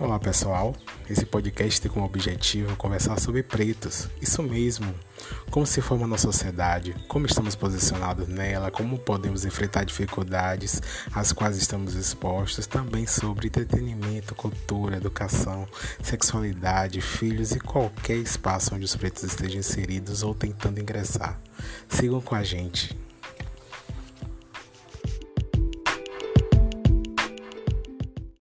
Olá pessoal, esse podcast tem como objetivo conversar sobre pretos, isso mesmo, como se forma a nossa sociedade, como estamos posicionados nela, como podemos enfrentar dificuldades às quais estamos expostos, também sobre entretenimento, cultura, educação, sexualidade, filhos e qualquer espaço onde os pretos estejam inseridos ou tentando ingressar. Sigam com a gente.